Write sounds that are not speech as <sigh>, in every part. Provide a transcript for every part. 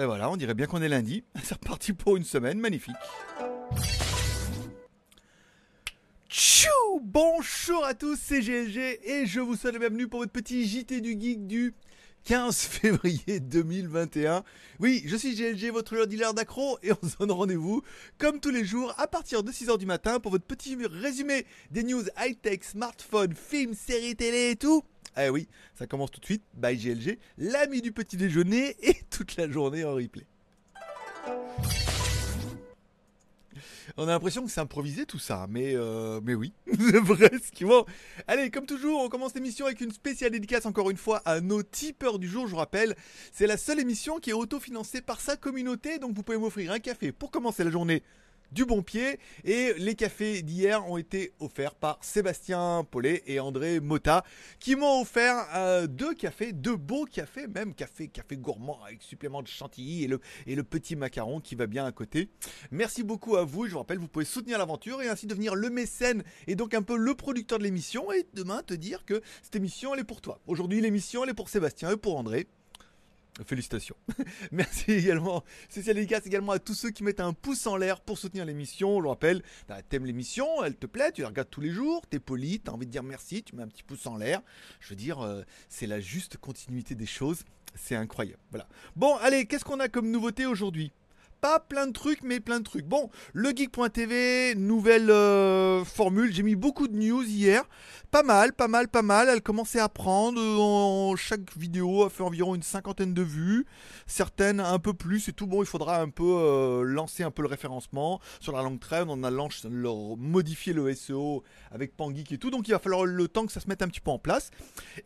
Ben voilà, on dirait bien qu'on est lundi. <laughs> C'est reparti pour une semaine magnifique. Tchou Bonjour à tous, c'est GLG et je vous souhaite la bienvenue pour votre petit JT du Geek du 15 <laughs> février 2021. Oui, je suis GLG, votre dealer d'accro, et on se donne rendez-vous, comme tous les jours, à partir de 6h du matin pour votre petit résumé des news high-tech, smartphones, films, séries télé et tout. Eh oui, ça commence tout de suite, by GLG, l'ami du petit déjeuner et <laughs> toute la journée en replay. On a l'impression que c'est improvisé tout ça, mais, euh, mais oui, <laughs> presque. Bon, allez, comme toujours, on commence l'émission avec une spéciale dédicace encore une fois à nos tipeurs du jour. Je vous rappelle, c'est la seule émission qui est autofinancée par sa communauté, donc vous pouvez m'offrir un café pour commencer la journée du bon pied. Et les cafés d'hier ont été offerts par Sébastien Paulet et André Mota, qui m'ont offert euh, deux cafés, deux beaux cafés, même café, café gourmand avec supplément de chantilly et le, et le petit macaron qui va bien à côté. Merci beaucoup à vous. Je vous rappelle, vous pouvez soutenir l'aventure et ainsi devenir le mécène et donc un peu le producteur de l'émission et demain te dire que cette émission elle est pour toi. Aujourd'hui l'émission elle est pour Sébastien et pour André. Félicitations. <laughs> Merci également, spécial dédicace également à tous ceux qui mettent un pouce en l'air pour soutenir l'émission. Je le rappelle, bah, t'aimes l'émission, elle te plaît, tu la regardes tous les jours, t'es poli, t'as envie de dire merci, tu mets un petit pouce en l'air. Je veux dire, euh, c'est la juste continuité des choses. C'est incroyable. Voilà. Bon, allez, qu'est-ce qu'on a comme nouveauté aujourd'hui? Pas plein de trucs, mais plein de trucs. Bon, le geek.tv, nouvelle euh, formule. J'ai mis beaucoup de news hier. Pas mal, pas mal, pas mal. Elle commençait à prendre. En, chaque vidéo a fait environ une cinquantaine de vues. Certaines un peu plus et tout. Bon, il faudra un peu euh, lancer un peu le référencement. Sur la longue traîne, on a lancé, modifié le SEO avec Pangeek et tout. Donc il va falloir le temps que ça se mette un petit peu en place.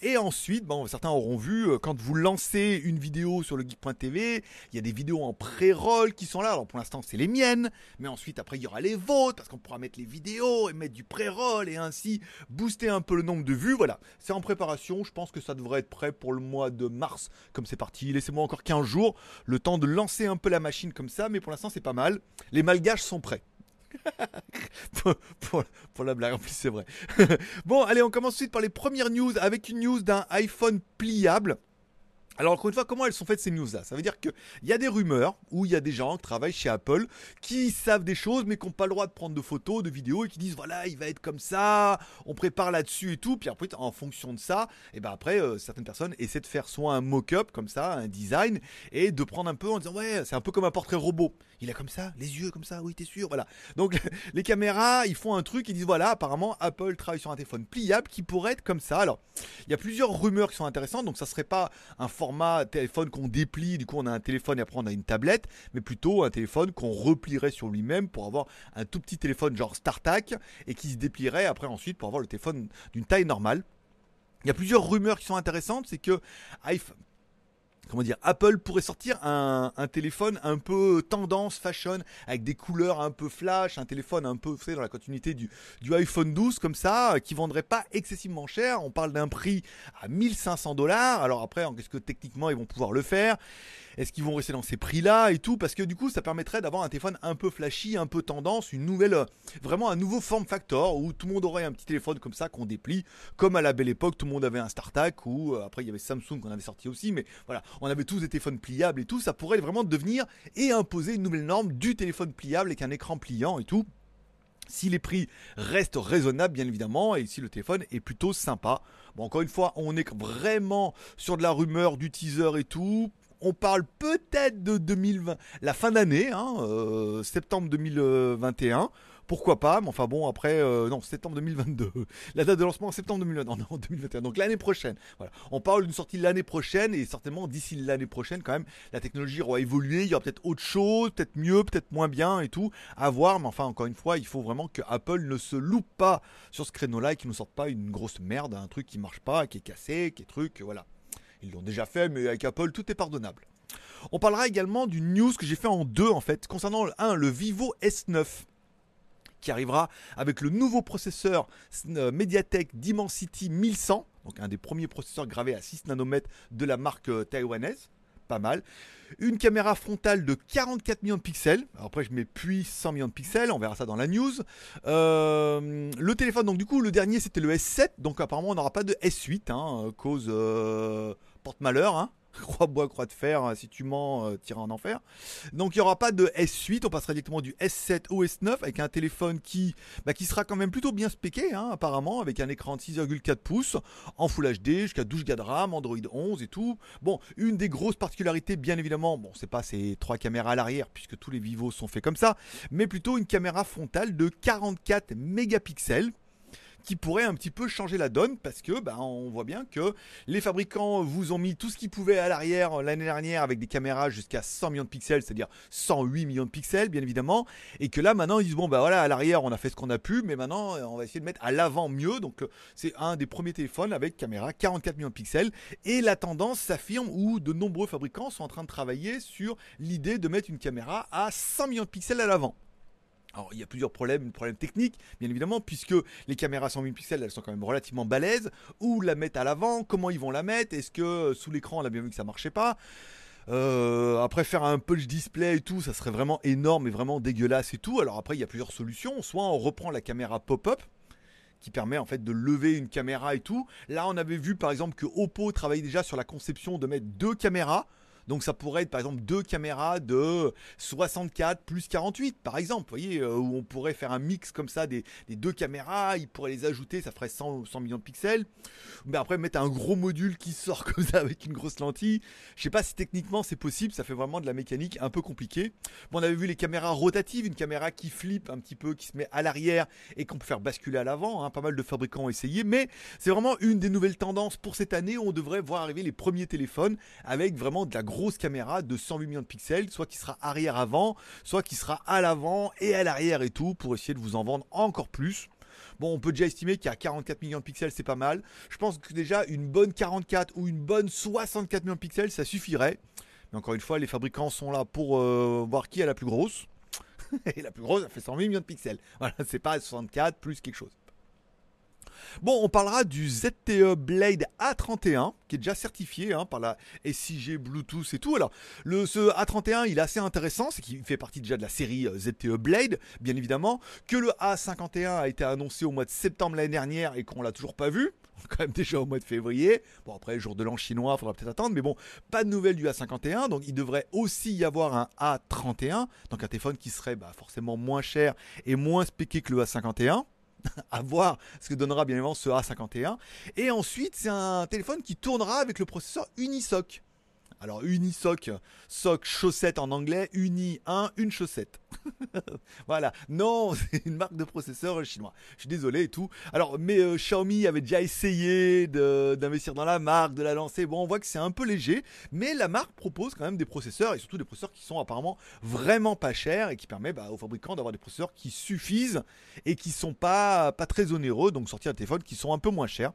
Et ensuite, bon, certains auront vu, euh, quand vous lancez une vidéo sur le geek.tv, il y a des vidéos en pré-roll qui sont là. Alors pour l'instant, c'est les miennes. Mais ensuite, après, il y aura les vôtres parce qu'on pourra mettre les vidéos et mettre du pré-roll et ainsi booster un peu le nombre de vues. Voilà, c'est en préparation. Je pense que ça devrait être prêt pour le mois de mars. Comme c'est parti, laissez-moi encore 15 jours, le temps de lancer un peu la machine comme ça. Mais pour l'instant, c'est pas mal. Les malgaches sont prêts. <laughs> pour, la blague, en plus c'est vrai. <laughs> bon, allez, on commence ensuite par les premières news avec une news d'un iPhone pliable. Alors encore une fois, comment elles sont faites ces news-là? Ça veut dire qu'il y a des rumeurs où il y a des gens qui travaillent chez Apple qui savent des choses mais qui n'ont pas le droit de prendre de photos, de vidéos et qui disent voilà il va être comme ça, on prépare là-dessus et tout. Puis après en fonction de ça, et ben après euh, certaines personnes essaient de faire soit un mock-up comme ça, un design et de prendre un peu en disant ouais c'est un peu comme un portrait robot. Il a comme ça, les yeux comme ça, oui t'es sûr, voilà. Donc <laughs> les caméras ils font un truc, ils disent voilà apparemment Apple travaille sur un téléphone pliable qui pourrait être comme ça. Alors il y a plusieurs rumeurs qui sont intéressantes donc ça serait pas un format téléphone qu'on déplie, du coup on a un téléphone et après on a une tablette, mais plutôt un téléphone qu'on replierait sur lui-même pour avoir un tout petit téléphone genre StarTAC et qui se déplierait après ensuite pour avoir le téléphone d'une taille normale. Il y a plusieurs rumeurs qui sont intéressantes, c'est que comment dire, Apple pourrait sortir un, téléphone un peu tendance fashion avec des couleurs un peu flash, un téléphone un peu fait dans la continuité du, du iPhone 12 comme ça, qui vendrait pas excessivement cher. On parle d'un prix à 1500 dollars. Alors après, est-ce que techniquement ils vont pouvoir le faire? Est-ce qu'ils vont rester dans ces prix-là et tout Parce que du coup, ça permettrait d'avoir un téléphone un peu flashy, un peu tendance, une nouvelle, euh, vraiment un nouveau form factor où tout le monde aurait un petit téléphone comme ça qu'on déplie, comme à la belle époque, tout le monde avait un StarTAC ou euh, après il y avait Samsung qu'on avait sorti aussi, mais voilà, on avait tous des téléphones pliables et tout. Ça pourrait vraiment devenir et imposer une nouvelle norme du téléphone pliable avec un écran pliant et tout si les prix restent raisonnables bien évidemment et si le téléphone est plutôt sympa. Bon encore une fois on est vraiment sur de la rumeur, du teaser et tout on parle peut-être de 2020, la fin d'année, hein, euh, septembre 2021. Pourquoi pas Mais enfin bon, après, euh, non, septembre 2022. <laughs> La date de lancement en septembre 2021. Non, 2021. Donc l'année prochaine. Voilà. On parle d'une sortie l'année prochaine et certainement d'ici l'année prochaine, quand même, la technologie aura évolué. Il y aura peut-être autre chose, peut-être mieux, peut-être moins bien et tout. À voir. Mais enfin, encore une fois, il faut vraiment que Apple ne se loupe pas sur ce créneau-là et qu'il ne sorte pas une grosse merde, un truc qui marche pas, qui est cassé, qui est truc, voilà. Ils l'ont déjà fait, mais avec Apple, tout est pardonnable. On parlera également d'une news que j'ai fait en deux en fait, concernant un, le Vivo S9 qui arrivera avec le nouveau processeur euh, MediaTek Dimensity 1100, donc un des premiers processeurs gravés à 6 nanomètres de la marque euh, taïwanaise pas mal. Une caméra frontale de 44 millions de pixels. après, je mets puis 100 millions de pixels. On verra ça dans la news. Euh, le téléphone, donc du coup, le dernier c'était le S7. Donc apparemment, on n'aura pas de S8. Hein, cause porte-malheur. Hein. <laughs> croix bois, croix de fer, hein, si tu mens, euh, t'iras en enfer. Donc il n'y aura pas de S8, on passera directement du S7 au S9 avec un téléphone qui, bah, qui sera quand même plutôt bien spéqué, hein, apparemment, avec un écran de 6,4 pouces, en Full HD, jusqu'à 12 Go de RAM, Android 11 et tout. Bon, une des grosses particularités, bien évidemment, bon, c'est pas ces trois caméras à l'arrière, puisque tous les Vivo sont faits comme ça, mais plutôt une caméra frontale de 44 mégapixels qui pourrait un petit peu changer la donne parce que bah, on voit bien que les fabricants vous ont mis tout ce qu'ils pouvaient à l'arrière l'année dernière avec des caméras jusqu'à 100 millions de pixels, c'est-à-dire 108 millions de pixels bien évidemment, et que là maintenant ils disent bon bah voilà à l'arrière on a fait ce qu'on a pu, mais maintenant on va essayer de mettre à l'avant mieux, donc c'est un des premiers téléphones avec caméra 44 millions de pixels et la tendance s'affirme où de nombreux fabricants sont en train de travailler sur l'idée de mettre une caméra à 100 millions de pixels à l'avant. Alors, il y a plusieurs problèmes, problèmes techniques, bien évidemment, puisque les caméras 100 000 pixels, elles sont quand même relativement balèzes. Où la mettre à l'avant? Comment ils vont la mettre? Est-ce que euh, sous l'écran, on a bien vu que ça marchait pas? Euh, après faire un punch display et tout, ça serait vraiment énorme et vraiment dégueulasse et tout. Alors après, il y a plusieurs solutions. Soit on reprend la caméra pop-up, qui permet en fait de lever une caméra et tout. Là, on avait vu par exemple que Oppo travaillait déjà sur la conception de mettre deux caméras. Donc ça pourrait être par exemple deux caméras de 64 plus 48 par exemple, vous voyez, euh, où on pourrait faire un mix comme ça des, deux caméras, il pourrait les ajouter, ça ferait 100, 100 millions de pixels. Mais après mettre un gros module qui sort <laughs> comme ça avec une grosse lentille, je sais pas si techniquement c'est possible, ça fait vraiment de la mécanique un peu compliquée. Bon, on avait vu les caméras rotatives, une caméra qui flippe un petit peu, qui se met à l'arrière et qu'on peut faire basculer à l'avant, hein. pas mal de fabricants ont essayé, mais c'est vraiment une des nouvelles tendances pour cette année où on devrait voir arriver les premiers téléphones avec vraiment de la grosse caméra de 108 millions de pixels, soit qui sera arrière-avant, soit qui sera à l'avant et à l'arrière et tout, pour essayer de vous en vendre encore plus. Bon, on peut déjà estimer a 44 millions de pixels, c'est pas mal. Je pense que déjà une bonne 44 ou une bonne 64 millions de pixels, ça suffirait. Mais encore une fois, les fabricants sont là pour euh, voir qui est la plus grosse. <laughs> et la plus grosse, elle fait 108 millions de pixels. Voilà, c'est pas 64 plus quelque chose. Bon, on parlera du ZTE Blade A31 qui est déjà certifié hein, par la SIG Bluetooth et tout. Alors, le, ce A31, il est assez intéressant, c'est qu'il fait partie déjà de la série euh, ZTE Blade, bien évidemment, que le A51 a été annoncé au mois de septembre l'année dernière et qu'on l'a toujours pas vu <laughs> quand même déjà au mois de février. Bon, après, jour de l'an chinois, faudra peut-être attendre. Mais bon, pas de nouvelles du A51. Donc, il devrait aussi y avoir un A31. Donc, un téléphone qui serait bah, forcément moins cher et moins spéqué que le A51 <laughs> à voir ce que donnera bien évidemment ce A51. Et ensuite, c'est un téléphone qui tournera avec le processeur Unisoc. Alors Unisoc, soc chaussette en anglais, Uni 1, une chaussette. <laughs> voilà, non, <laughs> c'est une marque de processeur chinois. Je suis désolé et tout. Alors, mais euh, Xiaomi avait déjà essayé d'investir dans la marque, de la lancer. Bon, on voit que c'est un peu léger, mais la marque propose quand même des processeurs et surtout des processeurs qui sont apparemment vraiment pas chers et qui permettent bah, aux fabricants d'avoir des processeurs qui suffisent et qui sont pas pas très onéreux, donc sortir des téléphones qui sont un peu moins chers.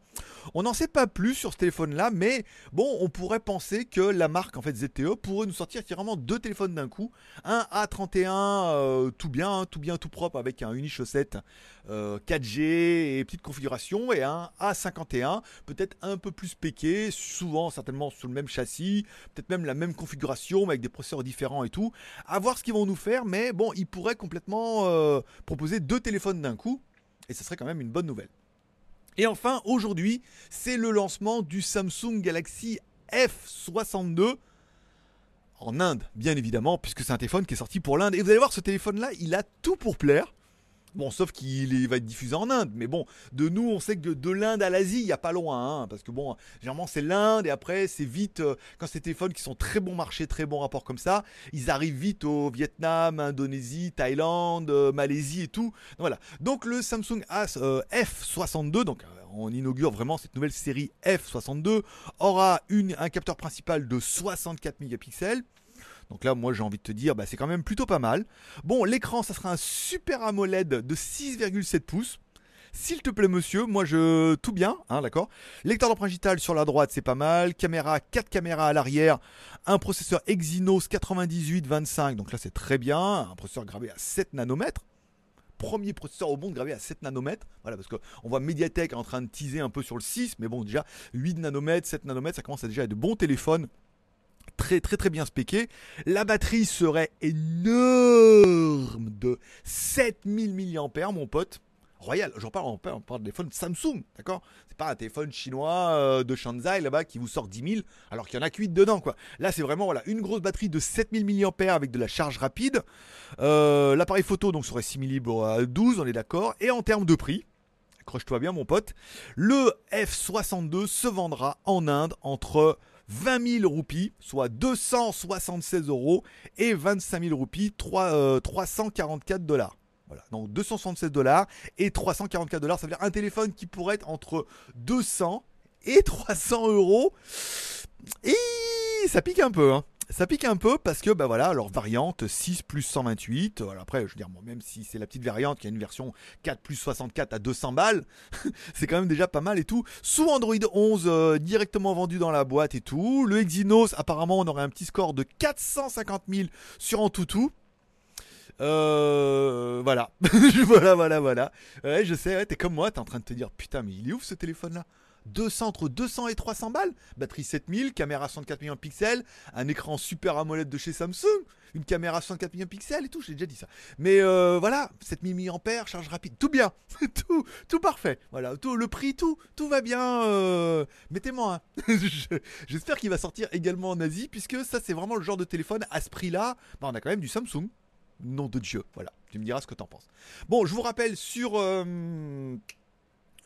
On n'en sait pas plus sur ce téléphone-là, mais bon, on pourrait penser que la marque en fait ZTE pourrait nous sortir vraiment deux téléphones d'un coup, un A31 euh, tout bien, tout bien, tout propre avec un unichaussette euh, 4G et petite configuration et un A51 peut-être un peu plus péqué, souvent certainement sur le même châssis, peut-être même la même configuration mais avec des processeurs différents et tout. À voir ce qu'ils vont nous faire, mais bon, ils pourraient complètement euh, proposer deux téléphones d'un coup et ce serait quand même une bonne nouvelle. Et enfin, aujourd'hui, c'est le lancement du Samsung Galaxy F62 en Inde, bien évidemment, puisque c'est un téléphone qui est sorti pour l'Inde. Et vous allez voir, ce téléphone-là, il a tout pour plaire. Bon, sauf qu'il va être diffusé en Inde. Mais bon, de nous, on sait que de l'Inde à l'Asie, il n'y a pas loin. Hein, parce que bon, généralement, c'est l'Inde et après, c'est vite. Euh, quand ces téléphones qui sont très bon marché, très bon rapport comme ça, ils arrivent vite au Vietnam, Indonésie, Thaïlande, euh, Malaisie et tout. voilà. Donc, le Samsung As euh, F62, donc on inaugure vraiment cette nouvelle série F62, aura une, un capteur principal de 64 mégapixels. Donc là, moi j'ai envie de te dire, bah, c'est quand même plutôt pas mal. Bon, l'écran, ça sera un super AMOLED de 6,7 pouces. S'il te plaît, monsieur, moi je. Tout bien, hein, d'accord Lecteur d'empreinte digitale sur la droite, c'est pas mal. Caméra, 4 caméras à l'arrière. Un processeur Exynos 9825, donc là c'est très bien. Un processeur gravé à 7 nanomètres premier processeur au monde gravé à 7 nanomètres. Voilà, parce qu'on voit Mediatek en train de teaser un peu sur le 6, mais bon, déjà 8 nanomètres, 7 nanomètres, ça commence à déjà être de bons téléphones. Très très très bien spéqué. La batterie serait énorme de 7000 mAh, mon pote. Royal. J'en parle, on parle, de téléphone Samsung, d'accord? C'est pas un téléphone chinois euh, de Shanzai là-bas qui vous sort 10 000 alors qu'il y en a que 8 dedans, quoi. Là, c'est vraiment voilà, une grosse batterie de 7000 mAh avec de la charge rapide. Euh, L'appareil photo donc serait 6 libre à 12, on est d'accord. Et en termes de prix, accroche-toi bien mon pote, le F62 se vendra en Inde entre 20 000 roupies, soit 276 euros, et 25 000 roupies, 3, 344 dollars. Voilà, donc 276 dollars et 344 dollars, ça veut dire un téléphone qui pourrait être entre 200 et 300 euros. Et ça pique un peu, hein. Ça pique un peu parce que, bah voilà, leur variante 6 plus 128. Voilà, après, je veux dire, même si c'est la petite variante qui a une version 4 plus 64 à 200 balles, <laughs> c'est quand même déjà pas mal et tout. Sous Android 11, euh, directement vendu dans la boîte et tout. Le Exynos, apparemment, on aurait un petit score de 450 000 sur Antutu. Euh, voilà. <laughs> voilà, voilà, voilà. Ouais, je sais, t'es comme moi, t'es en train de te dire, putain, mais il est ouf ce téléphone-là 200, entre 200 et 300 balles. Batterie 7000, caméra 64 millions de pixels, un écran super AMOLED de chez Samsung, une caméra 64 millions de pixels et tout, j'ai déjà dit ça. Mais euh, voilà, 7000 mAh, charge rapide, tout bien, <laughs> tout, tout parfait. Voilà, tout, le prix, tout, tout va bien. Euh, Mettez-moi <laughs> J'espère qu'il va sortir également en Asie, puisque ça c'est vraiment le genre de téléphone à ce prix-là. Bah, on a quand même du Samsung. Nom de Dieu, voilà. Tu me diras ce que t'en penses. Bon, je vous rappelle sur euh,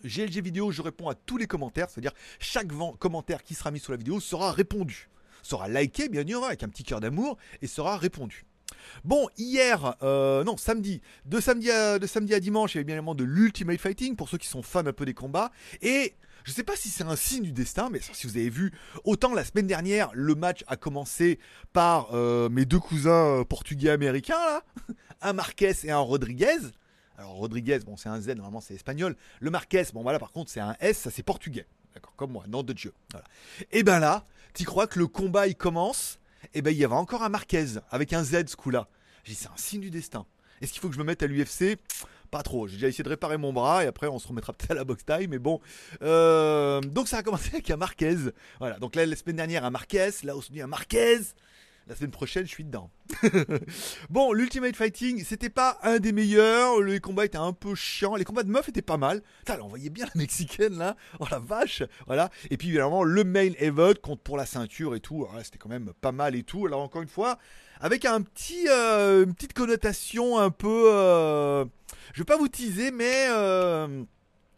GLG vidéo, je réponds à tous les commentaires, c'est-à-dire chaque commentaire qui sera mis sous la vidéo sera répondu, sera liké bien sûr avec un petit cœur d'amour et sera répondu. Bon, hier, euh, non, samedi, de samedi à, dimanche, il y avait bien évidemment de l'Ultimate Fighting pour ceux qui sont fans un peu des combats. Et je sais pas si c'est un signe du destin, mais si vous avez vu, autant la semaine dernière, le match a commencé par euh, mes deux cousins euh, portugais américains, là, <laughs> un Marquez et un Rodriguez. Alors Rodriguez, bon c'est un Z, normalement c'est espagnol. Le Marquez, bon voilà, par contre c'est un S, ça c'est portugais. D'accord, comme moi, nom de Dieu. Et ben là, tu crois que le combat il commence? Et ben il y avait encore un Marquez avec un Z ce coup-là. J'ai dit c'est un signe du destin. Est-ce qu'il faut que je me mette à l'UFC pas trop. J'ai déjà essayé de réparer mon bras et après on se remettra peut-être à la boxe taille. Mais bon. Euh, donc ça a commencé avec un Marquez. Voilà. Donc là, la semaine dernière, un Marquez. Là aujourd'hui, un Marquez. La semaine prochaine, je suis dedans. <laughs> bon, l'Ultimate Fighting, c'était pas un des meilleurs. Les combats étaient un peu chiants. Les combats de meufs étaient pas mal. Putain, on voyait bien la mexicaine là. Oh la vache. Voilà. Et puis évidemment, le main event compte pour la ceinture et tout. c'était quand même pas mal et tout. Alors encore une fois, avec un petit, euh, une petite connotation un peu. Euh, je vais pas vous teaser, mais euh,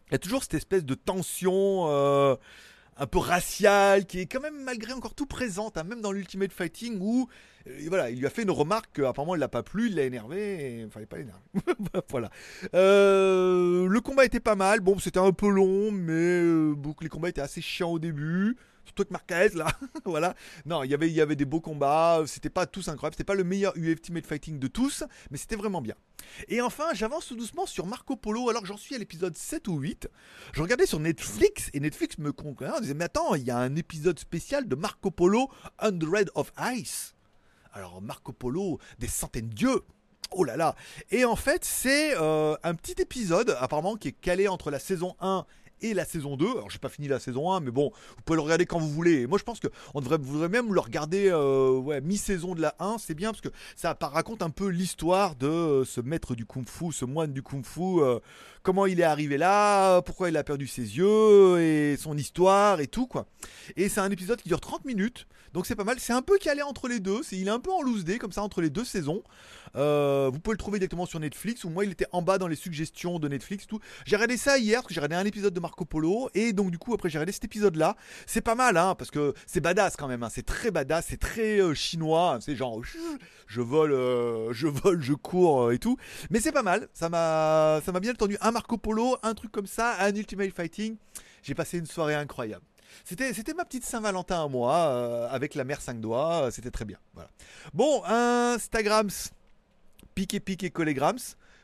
il y a toujours cette espèce de tension un peu raciale qui est quand même malgré encore tout présente, hein, même dans l'Ultimate Fighting où voilà, il lui a fait une remarque qu'apparemment il l'a pas plu, il l'a énervé, et il fallait pas l'énerver. <laughs> voilà. le combat était pas mal, bon c'était un peu long, mais les combats étaient assez chiants au début. Surtout que Marquez, là, <laughs> voilà. Non, y il y avait des beaux combats, c'était pas tous incroyables, c'était pas le meilleur Ultimate Fighting de tous, mais c'était vraiment bien. Et enfin, j'avance tout doucement sur Marco Polo, alors j'en suis à l'épisode 7 ou 8. Je regardais sur Netflix, et Netflix me concluait, on disait, mais attends, il y a un épisode spécial de Marco Polo, Hundred of Ice. Alors, Marco Polo, des centaines d'yeux. Oh là là Et en fait, c'est euh, un petit épisode, apparemment, qui est calé entre la saison 1 et la saison 2. Alors j'ai pas fini la saison 1, mais bon, vous pouvez le regarder quand vous voulez. moi je pense que on devrait, même le regarder euh, mi-saison de la 1, c'est bien parce que ça raconte un peu l'histoire de euh, ce maître du kung-fu, ce moine du kung-fu, euh, comment il est arrivé là, pourquoi il a perdu ses yeux et son histoire et tout quoi. Et c'est un épisode qui dure 30 minutes, donc c'est pas mal. C'est un peu calé entre les deux, c'est il est un peu en loose day comme ça entre les deux saisons. vous pouvez le trouver directement sur Netflix ou moi il était en bas dans les suggestions de Netflix tout. J'ai regardé ça hier parce que j'ai regardé un épisode de Marco Polo. Et donc, du coup, après, j'ai regardé cet épisode-là. C'est pas mal, hein, parce que c'est badass quand même. Hein. C'est très badass, c'est très euh, chinois. C'est genre, je vole, euh, je vole, je cours euh, et tout. Mais c'est pas mal. Ça m'a, bien entendu. Un Marco Polo, un truc comme ça, un Ultimate Fighting. J'ai passé une soirée incroyable. C'était, ma petite Saint-Valentin à moi, avec la mère 5 doigts. C'était très bien. Bon, Instagrams, pique et pique et collégrams.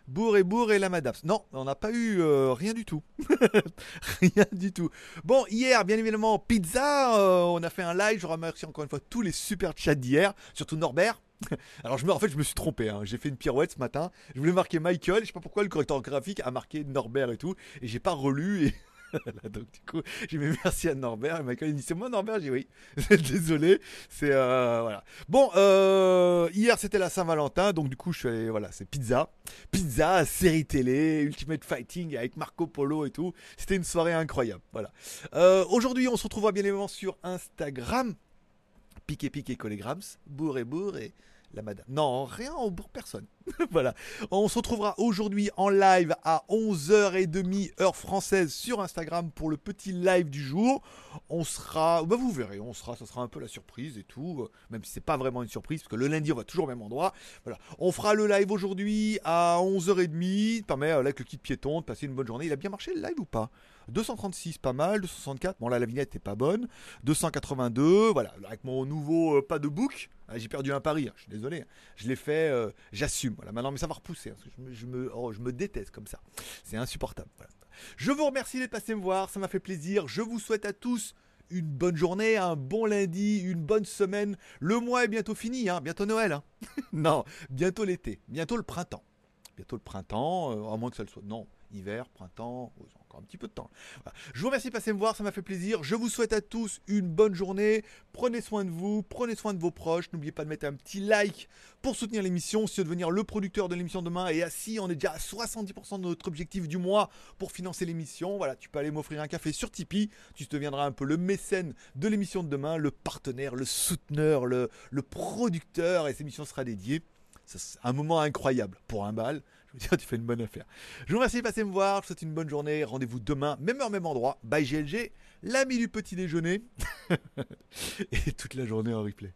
Bourg et Bourg et la Madame. Non, on n'a pas eu euh, rien du tout. <laughs> rien du tout. Bon, hier, bien évidemment, pizza. Euh, on a fait un live. Je remercie encore une fois tous les super chats d'hier, surtout Norbert. <laughs> Alors je me, en fait je me suis trompé, hein. j'ai fait une pirouette ce matin, je voulais marquer Michael, je sais pas pourquoi le correcteur graphique a marqué Norbert et tout, et j'ai pas relu et <laughs> donc du coup, j'ai mis merci à Norbert. Et Michael il dit c'est moi Norbert? J'ai oui. <laughs> Désolé. C'est euh, voilà. Bon, euh, hier c'était la Saint-Valentin, donc du coup je suis voilà, c'est pizza, pizza, série télé, Ultimate Fighting avec Marco Polo et tout. C'était une soirée incroyable. Voilà. Euh, Aujourd'hui, on se retrouvera bien évidemment sur Instagram. Piqué piqué collégrams, bourre et bourre la madame. Non, rien, on bourre personne. <laughs> voilà. On se retrouvera aujourd'hui en live à 11h30 heure française sur Instagram pour le petit live du jour. On sera, bah vous verrez, on sera, ça sera un peu la surprise et tout, même si c'est pas vraiment une surprise parce que le lundi on va toujours au même endroit. Voilà. On fera le live aujourd'hui à 11h30, permet avec le kit piéton de passer une bonne journée. Il a bien marché le live ou pas? 236, pas mal. 264, bon là la vignette est pas bonne. 282, voilà, avec mon nouveau euh, pas de book. Ah, j'ai perdu un pari, hein, je suis désolé. Je l'ai fait, euh, j'assume. Voilà, maintenant, mais ça va repousser. Hein, je, me, oh, je, me, déteste comme ça. C'est insupportable. Je vous remercie d'être passé me voir, ça m'a fait plaisir. Je vous souhaite à tous une bonne journée, un bon lundi, une bonne semaine. Le mois est bientôt fini, hein, bientôt Noël. Hein. <laughs> non, bientôt l'été, bientôt le printemps. Bientôt le printemps, euh, à moins que ça le soit. Non, hiver, printemps, un petit peu de temps. Je vous remercie de passer me voir, ça m'a fait plaisir. Je vous souhaite à tous une bonne journée. Prenez soin de vous, prenez soin de vos proches. N'oubliez pas de mettre un petit like pour soutenir l'émission, si devenir le producteur de l'émission demain. Et assis, on est déjà à 70% de notre objectif du mois pour financer l'émission. Voilà, tu peux aller m'offrir un café sur Tipeee. Tu deviendras un peu le mécène de l'émission de demain, le partenaire, le souteneur, le, le producteur. Et cette émission sera dédiée. C'est un moment incroyable pour un bal. Je veux dire, tu fais une bonne affaire. Je vous remercie de passer me voir. Je vous souhaite une bonne journée. Rendez-vous demain, même heure, même endroit. Bye GLG, l'ami du petit déjeuner. <laughs> Et toute la journée en replay.